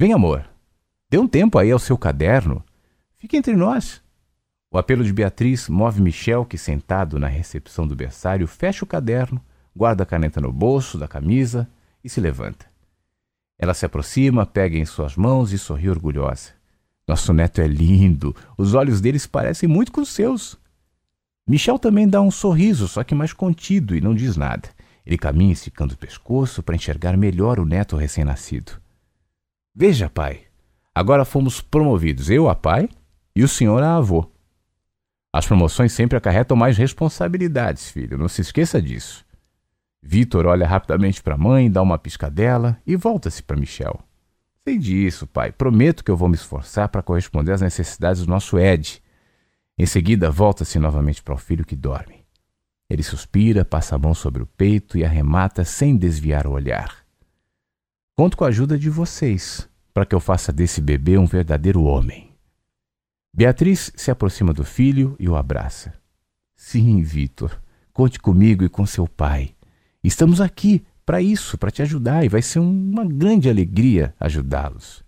Vem, amor, dê um tempo aí ao seu caderno. Fique entre nós. O apelo de Beatriz move Michel, que sentado na recepção do berçário, fecha o caderno, guarda a caneta no bolso da camisa e se levanta. Ela se aproxima, pega em suas mãos e sorri orgulhosa. Nosso neto é lindo, os olhos deles parecem muito com os seus. Michel também dá um sorriso, só que mais contido, e não diz nada. Ele caminha esticando o pescoço para enxergar melhor o neto recém-nascido. Veja, pai, agora fomos promovidos, eu a pai e o senhor a avô. As promoções sempre acarretam mais responsabilidades, filho, não se esqueça disso. Vitor olha rapidamente para a mãe, dá uma piscadela e volta-se para Michel. Sei disso, pai. Prometo que eu vou me esforçar para corresponder às necessidades do nosso Ed. Em seguida, volta-se novamente para o filho que dorme. Ele suspira, passa a mão sobre o peito e arremata sem desviar o olhar. Conto com a ajuda de vocês para que eu faça desse bebê um verdadeiro homem. Beatriz se aproxima do filho e o abraça. Sim, Vitor, conte comigo e com seu pai. Estamos aqui para isso, para te ajudar e vai ser uma grande alegria ajudá-los.